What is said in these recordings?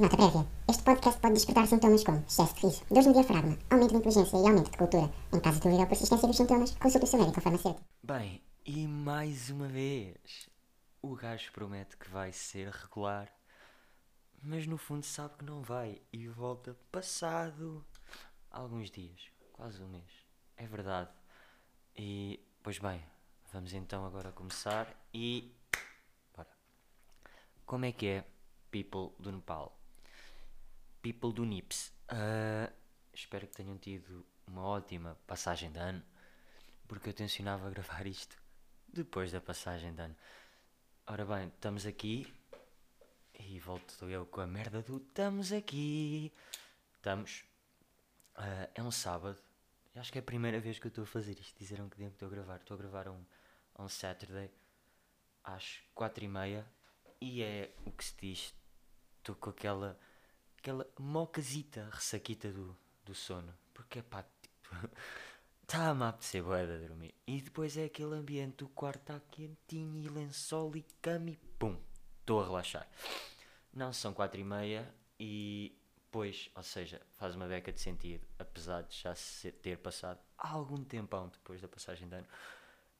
Nota prévia. Este podcast pode despertar sintomas como excesso de riso, dores no diafragma, aumento de inteligência e aumento de cultura. Em caso de dúvida ou persistência dos sintomas, consulte o seu médico ou farmacêutico. Bem, e mais uma vez, o gajo promete que vai ser regular, mas no fundo sabe que não vai e volta passado alguns dias, quase um mês. É verdade. E, pois bem, vamos então agora começar e. Bora. Como é que é, people do Nepal? People do Nips. Ah, espero que tenham tido uma ótima passagem de ano, porque eu tencionava gravar isto depois da passagem de ano. Ora bem, estamos aqui e volto eu com a merda do estamos aqui. Estamos. Ah, é um sábado. Eu acho que é a primeira vez que eu estou a fazer isto. Disseram que que estou a gravar. Estou a gravar um, um Saturday às quatro e meia e é o que se diz. Estou com aquela aquela mocasita ressaquita do, do sono. Porque pá, tipo, está-me a apetecer de dormir. E depois é aquele ambiente, o quarto está quentinho e lençol e cama e pum, estou a relaxar. Não, são quatro e meia e pois, ou seja, faz uma beca de sentido, apesar de já ter passado algum tempão depois da passagem de ano.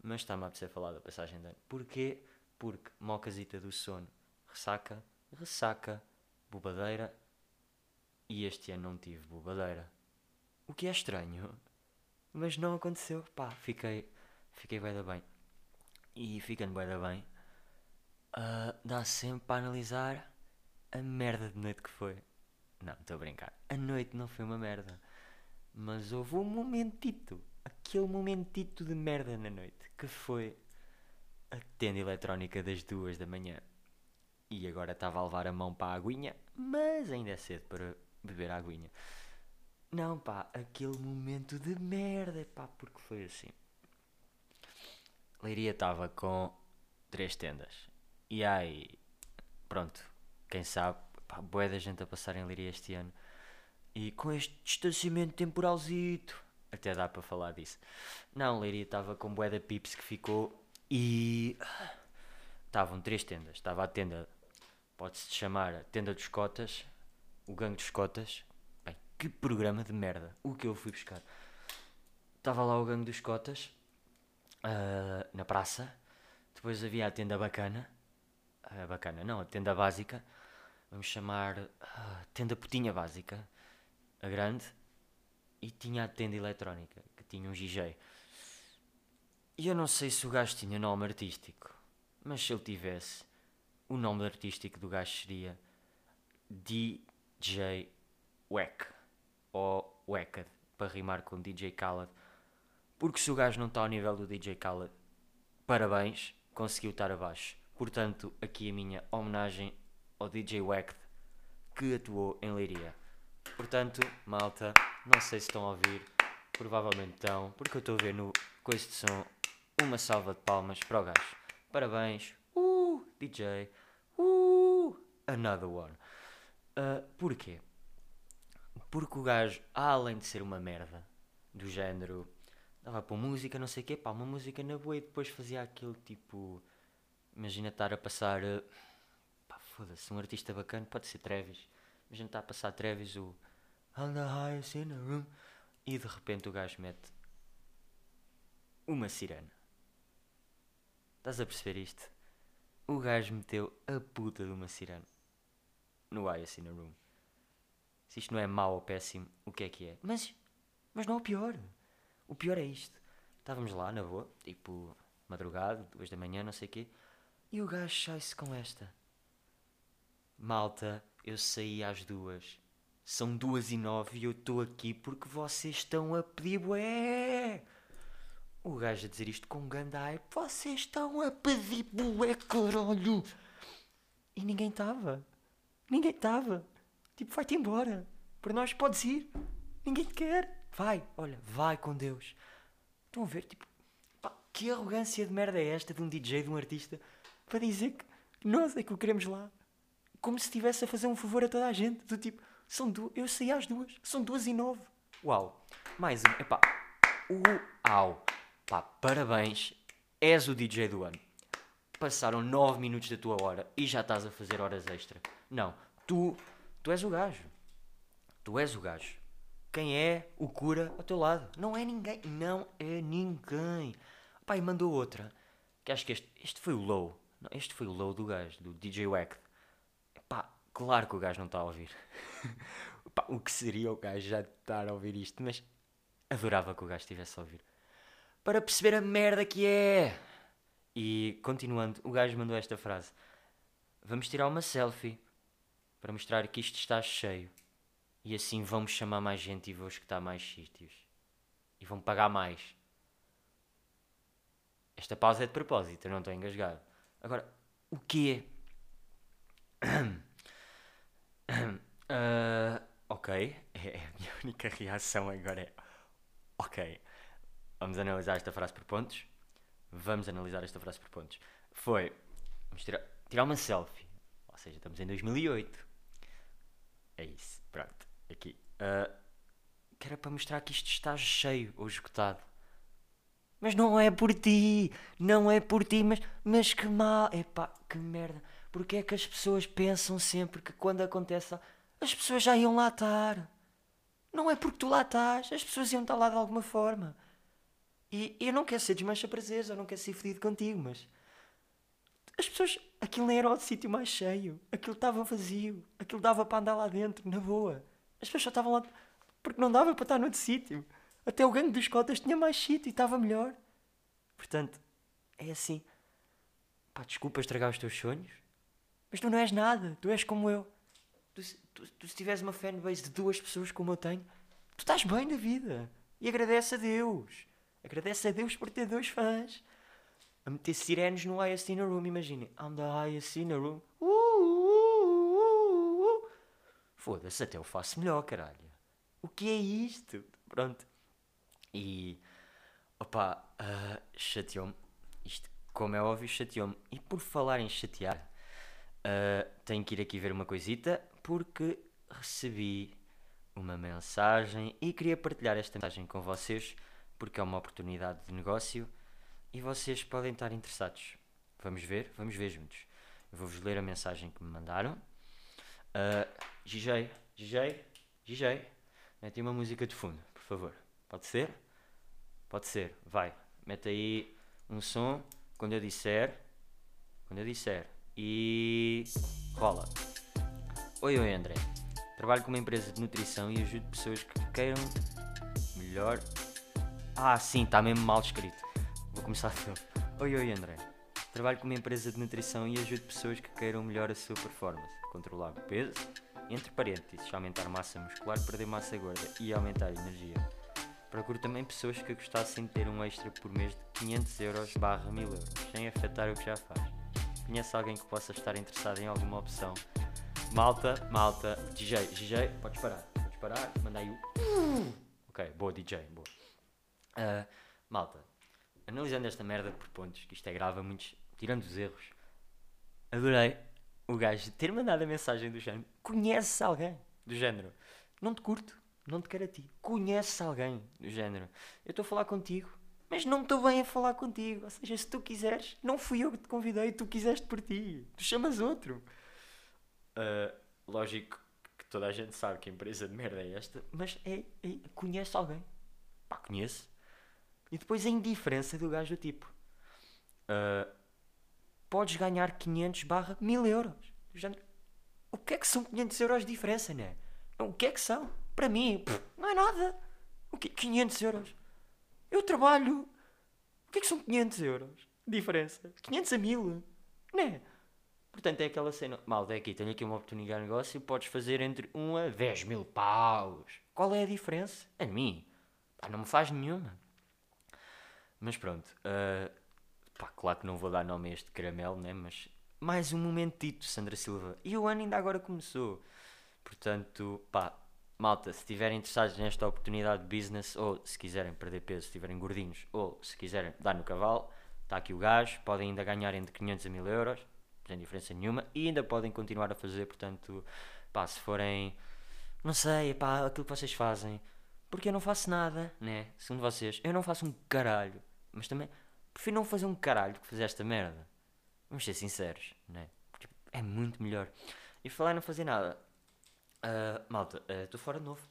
Mas está-me a apetecer falar da passagem de ano. Porquê? Porque mocasita do sono, ressaca, ressaca, bobadeira, e este ano não tive bobadeira. O que é estranho. Mas não aconteceu. Pá, fiquei. Fiquei bem da bem. E ficando bem da bem. ah, dá sempre para analisar a merda de noite que foi. Não, estou a brincar. A noite não foi uma merda. Mas houve um momentito. Aquele momentito de merda na noite. Que foi a tenda eletrónica das duas da manhã. E agora estava a levar a mão para a aguinha. Mas ainda é cedo para beber aguinha. Não, pá, aquele momento de merda, pá, porque foi assim. Leiria estava com três tendas. E aí, pronto, quem sabe, pá, bué da gente a passar em Leiria este ano. E com este distanciamento temporalzito, até dá para falar disso. Não, Leiria estava com bué da pips que ficou e... Estavam três tendas. Estava a tenda, pode-se chamar a tenda dos cotas, o gangue dos cotas. Bem, que programa de merda. O que eu fui buscar. Estava lá o gangue dos cotas, ah, na praça. Depois havia a tenda bacana. A bacana, não, a tenda básica. Vamos chamar ah, tenda putinha básica. A grande. E tinha a tenda eletrónica, que tinha um DJ. E eu não sei se o gajo tinha nome artístico. Mas se ele tivesse, o nome artístico do gajo seria DJ Wack. Ou Wacked, para rimar com DJ Khaled. Porque se o gajo não está ao nível do DJ Khaled, parabéns, conseguiu estar abaixo. Portanto, aqui a minha homenagem ao DJ Wacked, que atuou em Leiria. Portanto, malta, não sei se estão a ouvir, provavelmente estão, porque eu estou a ver no coisa de som uma salva de palmas para o gajo. Parabéns, uh, DJ, uh, another one. Uh, porquê? Porque o gajo, além de ser uma merda, do género, dava para música, não sei o quê, pá, uma música na boa e depois fazia aquele tipo. Imagina estar a passar. uh, pá, foda-se, um artista bacana, pode ser Travis. Imagina estar a passar Travis o. On the highest in the room. E de repente o gajo mete. Uma sirene. Estás a perceber isto? O gajo meteu a puta de uma sirene no Highest in a Room. Se isto não é mau ou péssimo, o que é que é? Mas, mas não é o pior. O pior é isto. Estávamos lá na boa, tipo, madrugada, duas da manhã, não sei o quê, e o gajo sai-se com esta. Malta, eu saí às duas. São duas e nove e eu estou aqui porque vocês estão a pedir bué. O gajo a dizer isto com ganda hype. Vocês estão a pedir bué, caralho. E ninguém estava. Ninguém estava. Tipo, vai-te embora. Para nós podes ir. Ninguém te quer. Vai, olha, vai com Deus. Estão a ver, tipo, pá, que arrogância de merda é esta de um DJ, de um artista, para dizer que nós é que o queremos lá. Como se estivesse a fazer um favor a toda a gente. Do tipo, são duas, eu saí às duas, são duas e nove. Uau, mais um, epá, uau, pá, parabéns, és o DJ do ano. Passaram nove minutos da tua hora e já estás a fazer horas extra. Não, tu Tu és o gajo. Tu és o gajo. Quem é o cura ao teu lado? Não é ninguém. Não é ninguém. E mandou outra. Que acho que este, este foi o low. Não, este foi o low do gajo, do DJ Wack. Pá, claro que o gajo não está a ouvir. Pá, o que seria o gajo já estar a ouvir isto? Mas adorava que o gajo estivesse a ouvir. Para perceber a merda que é. E continuando, o gajo mandou esta frase: Vamos tirar uma selfie para mostrar que isto está cheio. E assim vamos chamar mais gente e vou escutar mais sítios. E vão pagar mais. Esta pausa é de propósito, eu não estou engasgado. Agora, o quê? Uh, ok. É, a minha única reação agora é. Ok. Vamos analisar esta frase por pontos. Vamos analisar esta frase por pontos. Foi. Vamos tirar, tirar uma selfie. Ou seja, estamos em 2008. É isso. Pronto. Aqui. Uh, que era para mostrar que isto está cheio ou esgotado. Mas não é por ti, não é por ti, mas, mas que mal, epá, que merda. Porque é que as pessoas pensam sempre que quando acontece, as pessoas já iam lá estar. Não é porque tu lá estás, as pessoas iam estar lá de alguma forma. E eu não quero ser desmancha prazeres, eu não quero ser fedido contigo, mas as pessoas, aquilo nem era o sítio mais cheio, aquilo estava vazio, aquilo dava para andar lá dentro, na boa. As pessoas só estavam lá porque não dava para estar noutro sítio. Até o gangue dos cotas tinha mais sítio e estava melhor. Portanto, é assim. Pá, desculpa estragar os teus sonhos, mas tu não és nada, tu és como eu. Tu, tu, tu se tiveres uma fanbase de duas pessoas como eu tenho, tu estás bem na vida. E agradece a Deus. Agradece a Deus por ter dois fãs. A meter sirenes no highest in a room, imaginem. I'm the highest in a room. Uh, uh, uh, uh. Foda-se, até eu faço melhor, caralho. O que é isto? Pronto. E. Opá, uh, chateou-me. Isto, como é óbvio, chateou-me. E por falar em chatear, uh, tenho que ir aqui ver uma coisita, porque recebi uma mensagem e queria partilhar esta mensagem com vocês, porque é uma oportunidade de negócio e vocês podem estar interessados. Vamos ver? Vamos ver juntos. Eu vou-vos ler a mensagem que me mandaram. Uh, GJ, GJ, GJ, mete uma música de fundo, por favor. Pode ser? Pode ser, vai. Mete aí um som quando eu disser. Quando eu disser. E. rola. Oi, oi André. Trabalho com uma empresa de nutrição e ajudo pessoas que queiram melhor. Ah, sim, está mesmo mal escrito. Vou começar de novo. Oi, oi André. Trabalho com uma empresa de nutrição e ajudo pessoas que queiram melhor a sua performance, controlar o peso, entre parênteses, aumentar massa muscular, perder massa gorda e aumentar a energia. Procuro também pessoas que gostassem de ter um extra por mês de 500 euros barra 1000 euros, sem afetar o que já faz. Conhece alguém que possa estar interessado em alguma opção? Malta, malta, DJ, DJ, podes parar, podes parar, manda aí o... Ok, boa DJ, boa. Uh, malta, analisando esta merda por pontos, que isto é grave, muitos, tirando os erros, adorei o gajo ter mandado a mensagem do género: conheces alguém do género, não te curto, não te quero a ti, conheces alguém do género, eu estou a falar contigo, mas não estou bem a falar contigo. Ou seja, se tu quiseres, não fui eu que te convidei, tu quiseste por ti, tu chamas outro. Uh, lógico que toda a gente sabe que a empresa de merda é esta, mas é, é conhece alguém, pá, conhece. E depois a indiferença do gajo do tipo. Uh, podes ganhar 500 barra 1000 euros. O que é que são 500 euros de diferença, né? O que é que são? Para mim, pff, não é nada. O que 500 euros? Eu trabalho. O que é que são 500 euros de diferença? 500 a 1000, né? Portanto, é aquela cena. Malta, é aqui, tenho aqui uma oportunidade de negócio. Podes fazer entre 1 a 10 mil paus. Qual é a diferença? A mim. Pá, não me faz nenhuma. Mas pronto. Uh, pá, claro que não vou dar nome a este caramelo, né? Mas mais um momentito, Sandra Silva. E o ano ainda agora começou. Portanto, pá, malta, se estiverem interessados nesta oportunidade de business, ou se quiserem perder peso, se estiverem gordinhos, ou se quiserem dar no cavalo, está aqui o gajo. Podem ainda ganhar entre 500 a 1000 euros sem diferença nenhuma e ainda podem continuar a fazer, portanto, pá, se forem, não sei, pá, aquilo que vocês fazem, porque eu não faço nada, né? Segundo vocês, eu não faço um caralho, mas também prefiro não fazer um caralho que fazer esta merda. Vamos ser sinceros, né? Porque é muito melhor. E falar não fazer nada, malta, estou fora de novo.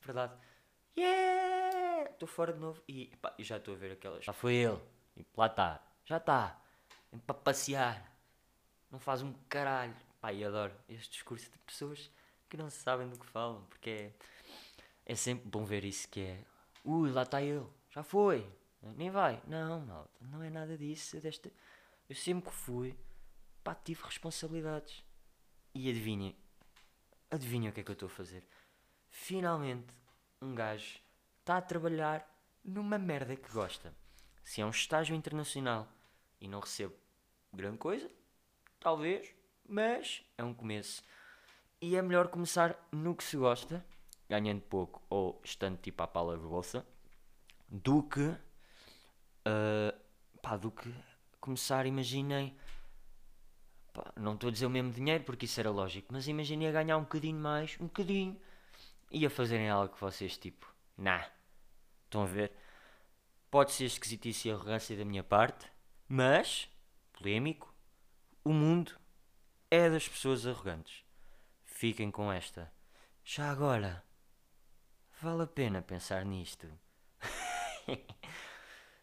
Verdade. Yeah! Estou fora de novo. E já estou a ver aquelas. Já foi ele. E lá está. Já está. Para passear. Não faz um caralho. Pá, e adoro este discurso de pessoas que não sabem do que falam. Porque é, é sempre bom ver isso que é. Ui, lá está ele. Já foi. Nem vai. Não, malta. Não é nada disso. Desta... Eu sempre que fui. Pá, tive responsabilidades. E adivinhem. Adivinhem o que é que eu estou a fazer. Finalmente, um gajo está a trabalhar numa merda que gosta. Se é um estágio internacional e não recebo grande coisa, talvez, mas é um começo. E é melhor começar no que se gosta, ganhando pouco ou estando tipo à pala de bolsa, do que. Uh, pá, do que começar, imaginem. Pá, não estou a dizer o mesmo dinheiro porque isso era lógico, mas imaginem a ganhar um bocadinho mais, um bocadinho, e a fazerem algo que vocês tipo, nah. Estão a ver? Pode ser esquisitice e arrogância da minha parte, mas, polémico, o mundo é das pessoas arrogantes. Fiquem com esta. Já agora, vale a pena pensar nisto.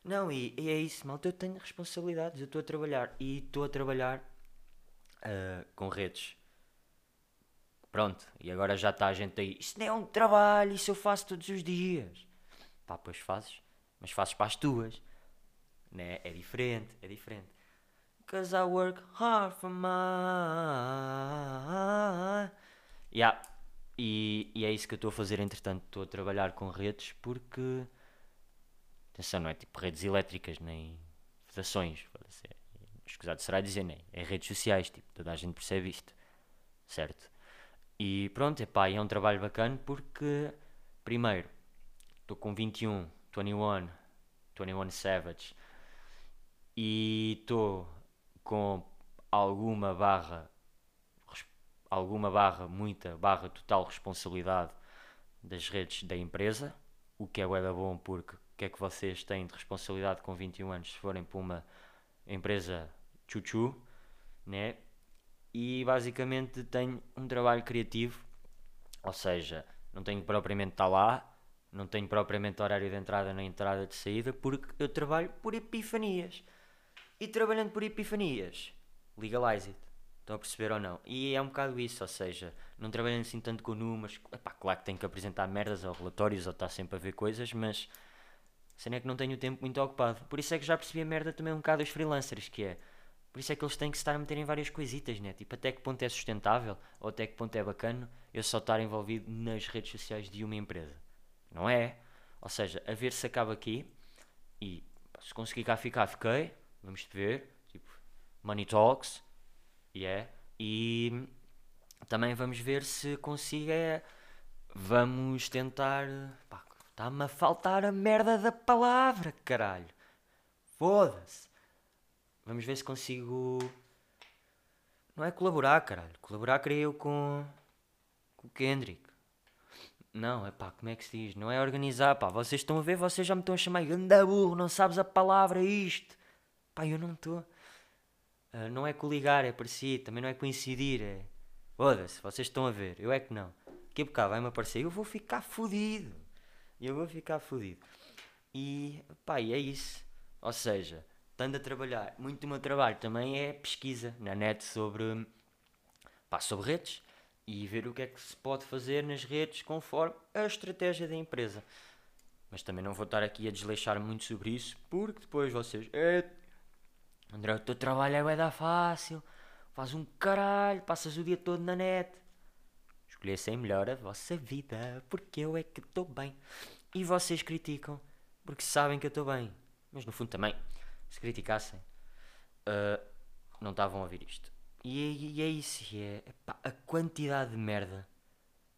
Não, e, e, é isso, malta. Eu tenho responsabilidades. Eu estou a trabalhar e estou a trabalhar uh, com redes. Pronto, e agora já está a gente aí. Isso não é um trabalho, isso eu faço todos os dias. Pá, pois fazes, mas fazes para as tuas. Né? É diferente, é diferente. Cause I work hard for my. Yeah. E, e é isso que eu estou a fazer, entretanto. Estou a trabalhar com redes porque. Atenção, não é tipo redes elétricas nem federações. Escusado será dizer, nem. É redes sociais, tipo, toda a gente percebe isto. Certo? E pronto, epá, é um trabalho bacana porque, primeiro, estou com 21, 21, 21 Savage e estou com alguma barra, alguma barra, muita barra total responsabilidade das redes da empresa, o que é bué bom porque que é que vocês têm de responsabilidade com 21 anos se forem para uma empresa chuchu, né? E basicamente tenho um trabalho criativo, ou seja, não tenho propriamente estar lá, não tenho propriamente horário de entrada nem entrada de saída, porque eu trabalho por epifanias. E trabalhando por epifanias, legalize it. Estão a perceber ou não? E é um bocado isso, ou seja, não trabalhando assim tanto com números. Epá, claro que tenho que apresentar merdas ou relatórios ou estar sempre a ver coisas, mas cena é que não tenho o tempo muito ocupado. Por isso é que já percebi a merda também um bocado dos freelancers, que é. Por isso é que eles têm que estar a meter em várias coisitas, né? Tipo, até que ponto é sustentável ou até que ponto é bacana eu só estar envolvido nas redes sociais de uma empresa. Não é? Ou seja, a ver se acaba aqui e se conseguir cá ficar, fiquei vamos ver, tipo, Money Talks, yeah, e também vamos ver se consiga, vamos tentar, pá, está-me a faltar a merda da palavra, caralho, foda-se, vamos ver se consigo, não é colaborar, caralho, colaborar queria eu com, com o Kendrick, não, é pá, como é que se diz? Não é organizar, pá. Vocês estão a ver, vocês já me estão a chamar ganda burro, não sabes a palavra isto. Pá, eu não estou. Uh, não é coligar, é parecido. Também não é coincidir. É. Foda-se, vocês estão a ver. Eu é que não. Que cá vai-me aparecer. Eu vou ficar fodido. Eu vou ficar fodido. E, pá, e é isso. Ou seja, estando a trabalhar. Muito do meu trabalho também é pesquisa na net sobre. pá, sobre redes. E ver o que é que se pode fazer nas redes conforme a estratégia da empresa. Mas também não vou estar aqui a desleixar muito sobre isso, porque depois vocês. André, o teu trabalho é da fácil, faz um caralho, passas o dia todo na net. Escolhessem melhor a vossa vida, porque eu é que estou bem. E vocês criticam, porque sabem que eu estou bem. Mas no fundo também, se criticassem, uh, não estavam a ouvir isto. E, e é isso, e é a quantidade de merda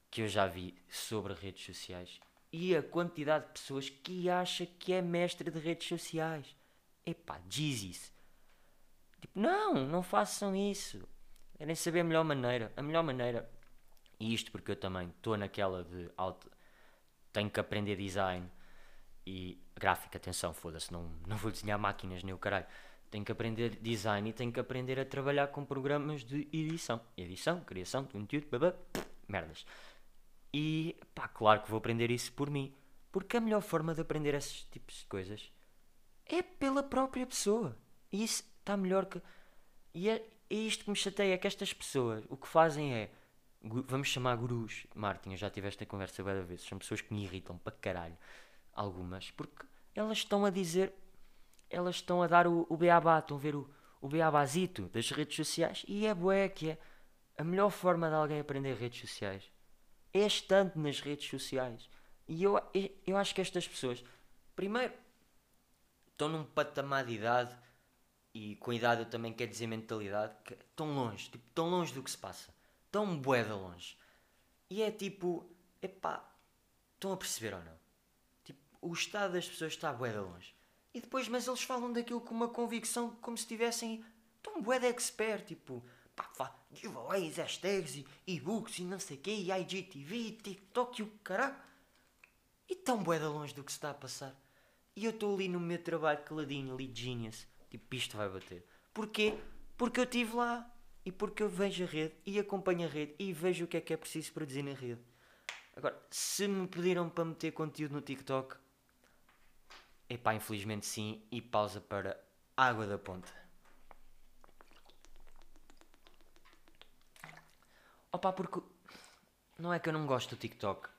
que eu já vi sobre redes sociais e a quantidade de pessoas que acha que é mestre de redes sociais. Epá, diz isso. Tipo, não, não façam isso. Querem saber a melhor maneira. A melhor maneira. E isto porque eu também estou naquela de alto. Tenho que aprender design e gráfica. Atenção, foda-se, não, não vou desenhar máquinas nem o caralho. Tenho que aprender design e tenho que aprender a trabalhar com programas de edição. Edição, criação de conteúdo, babá, merdas. E pá, claro que vou aprender isso por mim. Porque a melhor forma de aprender esses tipos de coisas é pela própria pessoa. E isso está melhor que. E é, é isto que me chateia: é que estas pessoas o que fazem é. Vamos chamar gurus. Martin, eu já tive esta conversa várias vezes. São pessoas que me irritam para caralho. Algumas. Porque elas estão a dizer. Elas estão a dar o, o beabá. Estão a ver o, o beabazito das redes sociais. E é bué que é. A melhor forma de alguém aprender redes sociais é estando nas redes sociais. E eu, eu, acho que estas pessoas, primeiro, estão num patamar de idade, e com idade eu também quero dizer mentalidade, que estão longe, tipo, tão longe do que se passa. Tão bué de longe. E é tipo, epá, estão a perceber ou não? Tipo, o estado das pessoas está bué de longe. E depois, mas eles falam daquilo com uma convicção como se tivessem tão bué de expert, tipo, pá, pá, giveaways, hashtags, e e-books e não sei o quê, e IGTV, TikTok e o caralho. E tão bué de longe do que se está a passar. E eu estou ali no meu trabalho caladinho, ali genius. Tipo, isto vai bater. Porquê? Porque eu estive lá. E porque eu vejo a rede e acompanho a rede e vejo o que é que é preciso produzir na rede. Agora, se me pediram para meter conteúdo no TikTok, epá, infelizmente sim, e pausa para Água da Ponta. Opa, porque não é que eu não gosto do TikTok,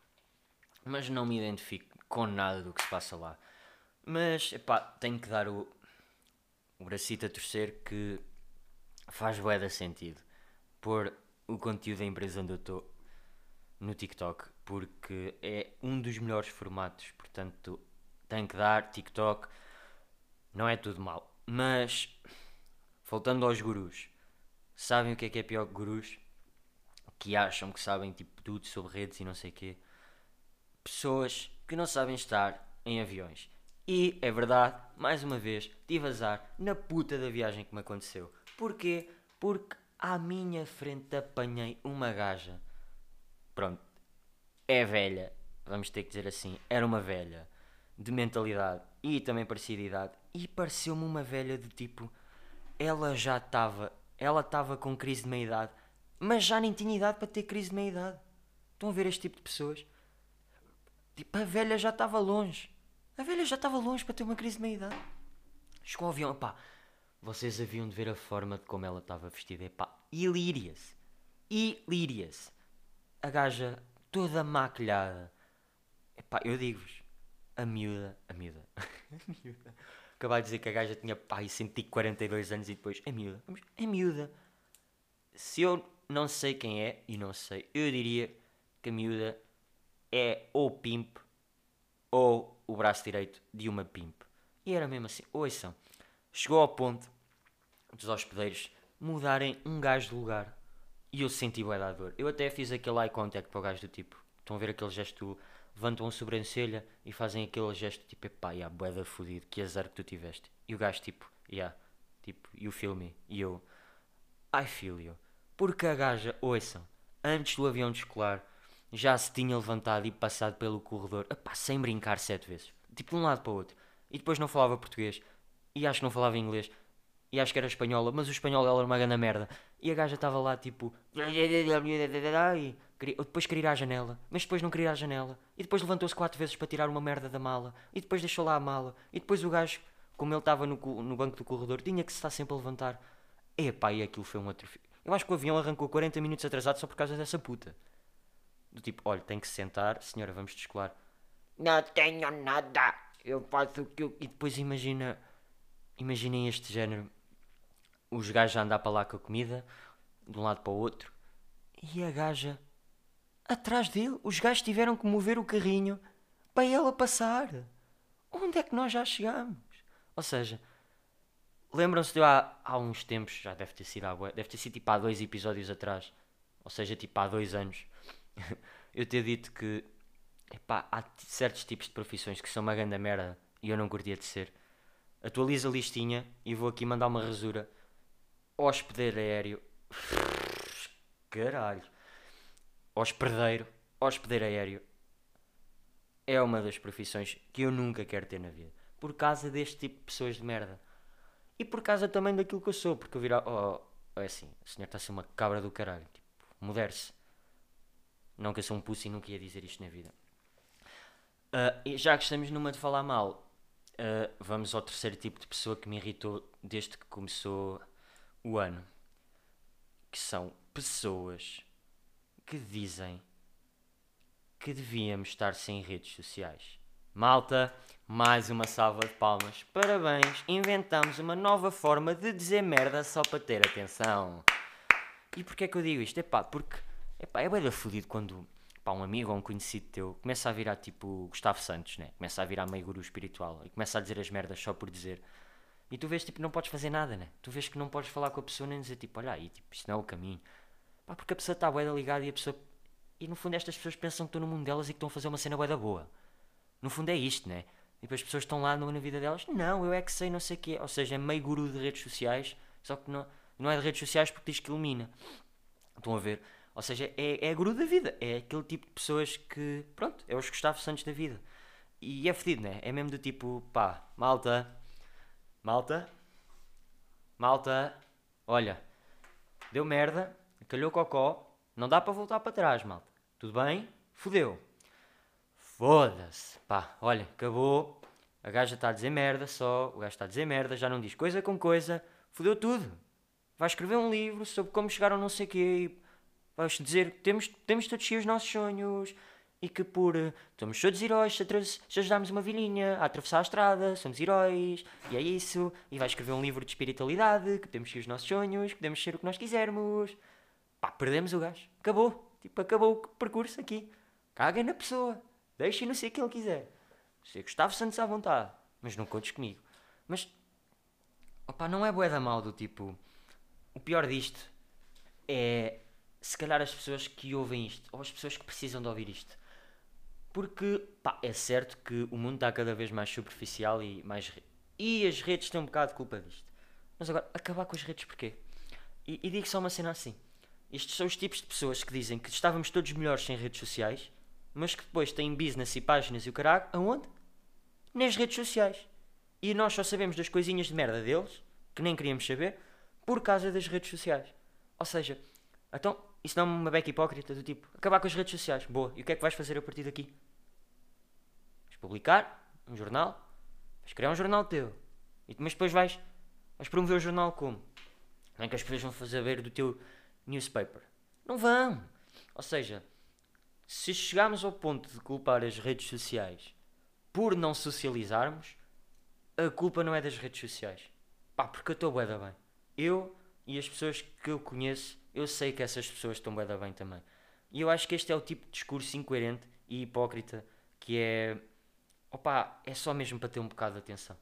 mas não me identifico com nada do que se passa lá. Mas, epá, tenho que dar o, o bracito a torcer que faz de sentido pôr o conteúdo da empresa onde eu estou no TikTok, porque é um dos melhores formatos, portanto, tenho que dar TikTok, não é tudo mal. Mas, voltando aos gurus, sabem o que é que é pior que gurus? Que acham que sabem tipo tudo sobre redes e não sei quê. Pessoas que não sabem estar em aviões. E é verdade, mais uma vez, tive azar na puta da viagem que me aconteceu. Porquê? Porque à minha frente apanhei uma gaja. Pronto, é velha, vamos ter que dizer assim, era uma velha de mentalidade e também parecia de idade. E pareceu-me uma velha de tipo, ela já estava, ela estava com crise de meia-idade, mas já nem tinha idade para ter crise de meia-idade. Estão a ver este tipo de pessoas? Tipo, a velha já estava longe. A velha já estava longe para ter uma crise de meia-idade. Chegou ao avião, pá, vocês haviam de ver a forma de como ela estava vestida, epá, ilíria-se. Ilíria-se. A gaja toda maquilhada. Epá, eu digo-vos, a miúda, a miúda, a miúda. Acabar de dizer que a gaja tinha, pá, e 142 anos e depois, a miúda, Mas a miúda. Se eu não sei quem é, e não sei, eu diria que a miúda é ou pimp ou o braço direito de uma pimp. E era mesmo assim, ouçam, chegou ao ponto dos hospedeiros mudarem um gajo de lugar. E eu senti bué da dor. Eu até fiz aquele eye contact para o gajo do tipo. Estão a ver aquele gesto, levantam a sobrancelha e fazem aquele gesto tipo, epá, yeah, bué da fudido, que azar que tu tiveste. E o gajo tipo, yeah, tipo, you feel me. E eu, I feel you. Porque a gaja, ouçam, antes do avião descolar, já se tinha levantado e passado pelo corredor, epá, sem brincar sete vezes. Tipo, de um lado para o outro. E depois não falava português. E acho que não falava inglês. E acho que era espanhola, mas o espanhol dela era uma grande merda. E a gaja estava lá tipo. E queria- depois queria ir à janela, mas depois não queria ir à janela. E depois levantou-se quatro vezes para tirar uma merda da mala. E depois deixou lá a mala. E depois o gajo, como ele estava no, no banco do corredor, tinha que se estar sempre a levantar. Epá, e aquilo foi um atrofio. Eu acho que o avião arrancou 40 minutos atrasado só por causa dessa puta. Do tipo, olha, tem que se sentar, senhora, vamos descolar. Não tenho nada, eu faço o que eu. E depois imagina. Imaginem este género. Os gajos a andar para lá com a comida, de um lado para o outro, e a gaja atrás dele. Os gajos tiveram que mover o carrinho para ela passar. Onde é que nós já chegamos? Ou seja, lembram-se de há, há uns tempos, já deve ter sido há, deve ter sido tipo há dois episódios atrás, ou seja, tipo há dois anos, eu ter dito que epá, há certos tipos de profissões que são uma grande merda e eu não curtia de ser. Atualiza a listinha e vou aqui mandar uma rasura. Hospedeiro aéreo. Caralho. Hospedeiro. Hospedeiro aéreo. É uma das profissões que eu nunca quero ter na vida. Por causa deste tipo de pessoas de merda. E por causa também daquilo que eu sou. Porque eu virar. Oh, é assim. O senhor está a ser uma cabra do caralho. Tipo, modere-se. Não que eu sou um pussy e nunca ia dizer isto na vida. E já que estamos numa de falar mal, ah, vamos ao terceiro tipo de pessoa que me irritou desde que começou o ano. Que são pessoas que dizem que devíamos estar sem redes sociais. Malta, mais uma salva de palmas. Parabéns, inventamos uma nova forma de dizer merda só para ter atenção. E porquê é que eu digo isto? Epá, porque epá, é bem fodido quando pá, um amigo ou um conhecido teu começa a virar tipo Gustavo Santos, né? Começa a virar meio guru espiritual e começa a dizer as merdas só por dizer. E tu vês tipo não podes fazer nada, né? Tu vês que não podes falar com a pessoa nem dizer tipo, olha aí, tipo, isto não é o caminho. Pá, porque a pessoa está bué da ligada e a pessoa. E no fundo estas pessoas pensam que estão no mundo delas e que estão a fazer uma cena bué da boa. No fundo é isto, né? E depois as pessoas estão lá na vida delas, não, eu é que sei, não sei o quê. Ou seja, é meio guru de redes sociais, só que não, não é de redes sociais porque diz que ilumina. Estão a ver? Ou seja, é, é guru da vida. É aquele tipo de pessoas que, pronto, é os Gustavo Santos da vida. E é fedido, né? É mesmo do tipo, pá, malta, malta, malta, olha, deu merda, calhou cocó, não dá para voltar para trás, malta. Tudo bem? Fodeu. Foda-se. Pá, olha, acabou. A gaja está a dizer merda só, o gajo está a dizer merda, já não diz coisa com coisa, fodeu tudo. Vai escrever um livro sobre como chegar ao não sei quê e vais dizer que temos, temos todos os nossos sonhos e que por eh, somos todos heróis se, se ajudarmos uma vilinha a atravessar a estrada, somos heróis e é isso. E vai escrever um livro de espiritualidade, que podemos seguir os nossos sonhos, que podemos ser o que nós quisermos. Pá, perdemos o gajo. Acabou. Tipo, acabou o percurso aqui. Caguem na pessoa. Deixem-no ser quem ele quiser. Se Gustavo Santos à vontade. Mas não contes comigo. Mas, opá, não é bué da mal do tipo... O pior disto é, se calhar, as pessoas que ouvem isto. Ou as pessoas que precisam de ouvir isto. Porque, pá, é certo que o mundo está cada vez mais superficial e mais... E as redes têm um bocado de culpa disto. Mas agora, acabar com as redes porquê? E, e digo só uma cena assim. Estes são os tipos de pessoas que dizem que estávamos todos melhores sem redes sociais, mas que depois têm business e páginas e o caralho, aonde? Nas redes sociais. E nós só sabemos das coisinhas de merda deles, que nem queríamos saber, por causa das redes sociais. Ou seja, então, isso não é uma beca hipócrita do tipo, acabar com as redes sociais. Boa, e o que é que vais fazer a partir daqui? Vais publicar um jornal, vais criar um jornal teu, e, mas depois vais, vais promover o jornal como? Não é que as pessoas vão fazer ver do teu newspaper. Não vão. Ou seja, se chegarmos ao ponto de culpar as redes sociais por não socializarmos, a culpa não é das redes sociais. Pá, porque eu estou bué da bem. Eu e as pessoas que eu conheço, eu sei que essas pessoas estão da bem também. E eu acho que este é o tipo de discurso incoerente e hipócrita que é... Opá, é só mesmo para ter um bocado de atenção.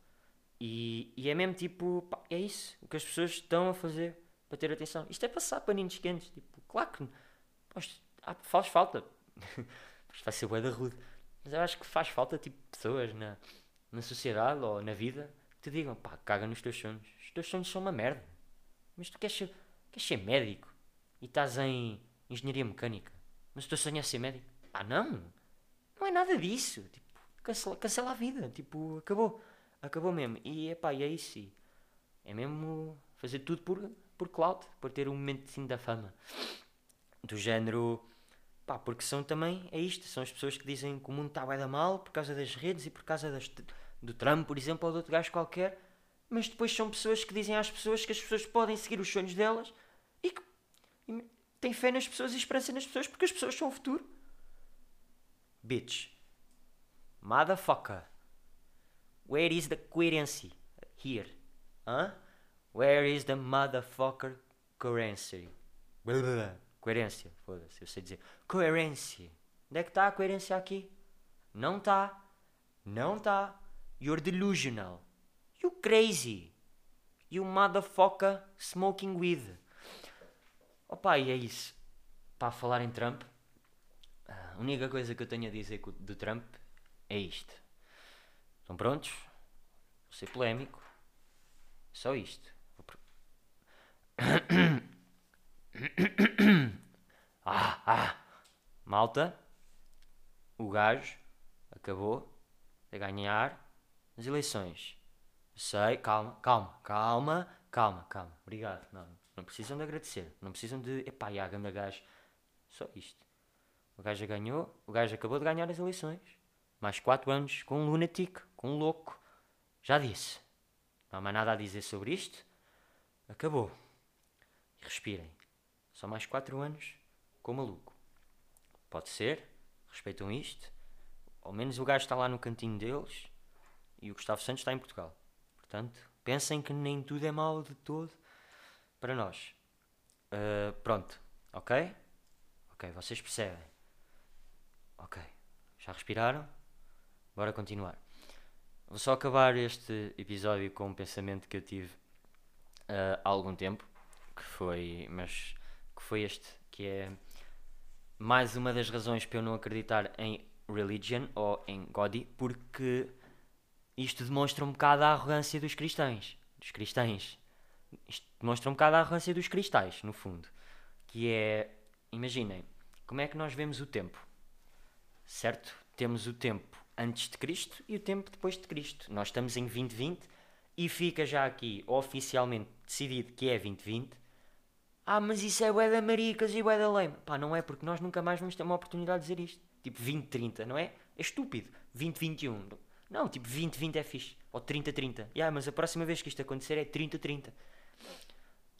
E, e é mesmo tipo, pá, é isso o que as pessoas estão a fazer para ter atenção. Isto é passar paninhos quentes. Tipo, claro que pá, isto- ah, faz falta. Vai ser bué da rude. Mas eu acho que faz falta tipo pessoas na, na sociedade ou na vida que te digam, pá, caga nos teus sonhos. Os teus sonhos são uma merda. Mas tu queres ser, queres ser médico e estás em engenharia mecânica. Mas o teu sonho é ser médico. Ah, não! Não é nada disso. Tipo, cancela, cancela a vida. Tipo, acabou. Acabou mesmo. E epá, e é isso. É mesmo fazer tudo por, por cloud, por ter um momentinho da fama. Do género. Pá, porque são também. É isto. São as pessoas que dizem que o mundo está bué da mal por causa das redes e por causa das, do Trump, por exemplo, ou de outro gajo qualquer. Mas depois são pessoas que dizem às pessoas que as pessoas podem seguir os sonhos delas e têm fé nas pessoas e esperança nas pessoas porque as pessoas são o futuro. Bitch. Motherfucker. Where is the coherency here? Huh? Where is the motherfucker coherency? Blá, blá, blá. Coerência, foda-se, eu sei dizer. Coerência. Onde é que está a coerência aqui? Não está. Não está. You're delusional. You crazy. You motherfucker smoking weed. Opa, e é isso. Para falar em Trump, a única coisa que eu tenho a dizer do Trump é isto. Estão prontos? Vou ser polémico. Só isto. Ah, ah. Malta, o gajo acabou de ganhar as eleições. Sei, calma, calma, calma, calma, calma. Obrigado. Não, não precisam de agradecer. Não precisam de. Epá, já, ganda gajo. Só isto. O gajo ganhou, o gajo acabou de ganhar as eleições. Mais 4 anos com um lunatic, com um louco. Já disse. Não há mais nada a dizer sobre isto. Acabou. E respirem. Só mais 4 anos com o maluco. Pode ser. Respeitam isto. Ao menos o gajo está lá no cantinho deles. E o Gustavo Santos está em Portugal. Portanto, pensem que nem tudo é mau de todo para nós. Uh, pronto. Ok? Ok, vocês percebem. Ok. Já respiraram? Bora continuar. Vou só acabar este episódio com um pensamento que eu tive uh, há algum tempo, que foi, mas que foi este, que é mais uma das razões para eu não acreditar em religion ou em God, porque isto demonstra um bocado a arrogância dos cristãos, dos cristãos. Isto demonstra um bocado a arrogância dos cristais, no fundo, que é, imaginem, como é que nós vemos o tempo? Certo? Temos o tempo antes de Cristo e o tempo depois de Cristo. Nós estamos em 2020 e fica já aqui oficialmente decidido que é 2020. Ah, mas isso é bué da maricas e bué da lame. Pá, não é porque nós nunca mais vamos ter uma oportunidade de dizer isto. Tipo 2030, não é? É estúpido. 2021. Não, tipo 2020 é fixe. Ou 3030. Yeah, mas a próxima vez que isto acontecer é 3030.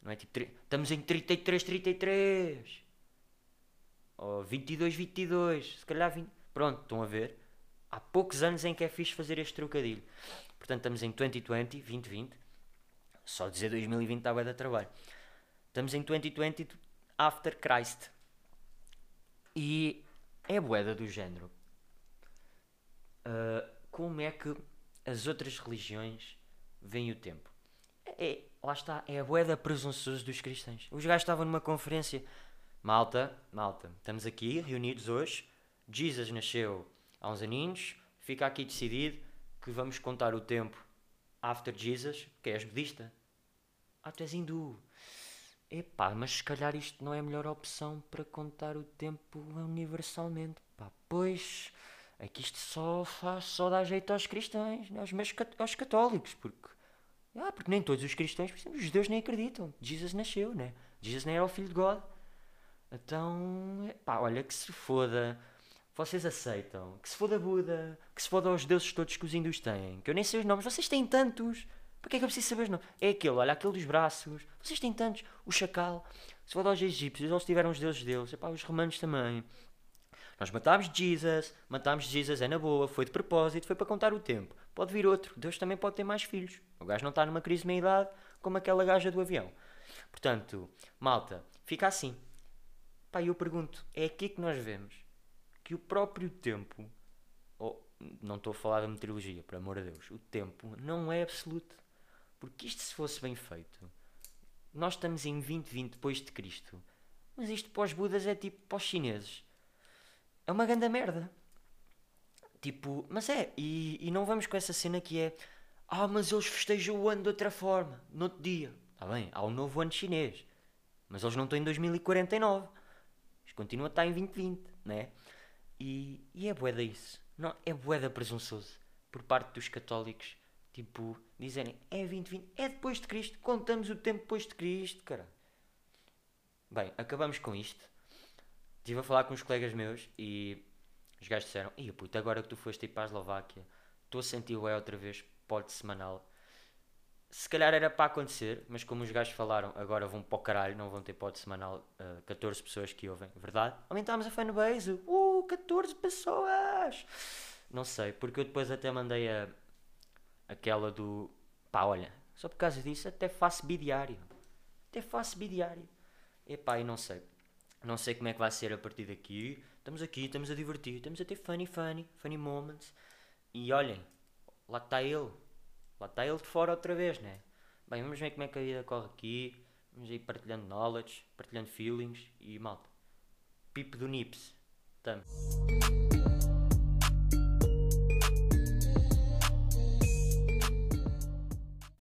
Não é tipo. Estamos em 33, 33. Ou 22, 22. Se calhar 20. Pronto, estão a ver? Há poucos anos em que é fixe fazer este trocadilho. Portanto, estamos em 2020, 2020. Só dizer 2020 está bem da trabalho. Estamos em 2020 after Christ. E é boeda do género. Uh, como é que as outras religiões veem o tempo? É, lá está, é a boeda presunçosa dos cristãos. Os gajos estavam numa conferência. Malta, malta, estamos aqui reunidos hoje. Jesus nasceu há uns aninhos. Fica aqui decidido que vamos contar o tempo after Jesus, que és budista. Ah, tu és hindu. Epá, mas se calhar isto não é a melhor opção para contar o tempo universalmente. Pá, pois é que isto só faz, só dá jeito aos cristãos, aos, meus, aos católicos, porque, ah, porque nem todos os cristãos, por exemplo, os judeus nem acreditam. Jesus nasceu, né? Jesus nem era o filho de God. Então, pá, olha que se foda vocês aceitam que se for da Buda, que se for aos deuses todos que os hindus têm, que eu nem sei os nomes, vocês têm tantos. Para que é que eu preciso saber os nomes? É aquele, olha, aquele dos braços. Vocês têm tantos. O chacal. Se for aos egípcios, eles tiveram os deuses deles. Epá, os romanos também. Nós matámos Jesus, matámos Jesus, é na boa, foi de propósito, foi para contar o tempo. Pode vir outro, Deus também pode ter mais filhos. O gajo não está numa crise de meia-idade como aquela gaja do avião. Portanto, malta, fica assim. Pá, eu pergunto, é aqui que nós vemos que o próprio tempo, não estou a falar da meteorologia, por amor de Deus, o tempo não é absoluto. Porque isto se fosse bem feito, nós estamos em 2020 depois de Cristo, mas isto os Budas é tipo os chineses. É uma grande merda. Tipo, mas é, e, e não vamos com essa cena que é ah, mas eles festejam o ano de outra forma, no outro dia. Está bem, há um novo ano chinês. Mas eles não estão em 2049. Isto continua a estar em 2020, né? E, e é boeda isso. Não, é boeda presunçoso por parte dos católicos. Tipo, dizerem é 2020, é depois de Cristo, contamos o tempo depois de Cristo, cara. Bem, acabamos com isto. Estive a falar com uns colegas meus e os gajos disseram: Ih, puto, agora que tu foste ir para a Eslováquia, estou a sentir o outra vez, pode semanal se calhar era para acontecer, mas como os gajos falaram, agora vão para o caralho, não vão ter pod semanal, uh, eh, 14 pessoas que ouvem, verdade? Aumentámos a fanbase, uh, 14 pessoas! Não sei, porque eu depois até mandei a, aquela do, pá, olha, só por causa disso até faço bidiário, até faço bidiário. Epá, e não sei, não sei como é que vai ser a partir daqui, estamos aqui, estamos a divertir, estamos a ter funny, funny, funny moments, e olhem, lá está ele, Lá está ele de fora outra vez, né? Bem, vamos ver como é que a vida corre aqui. Vamos ir partilhando knowledge, partilhando feelings e malta. Pipo do Nips. Tamo.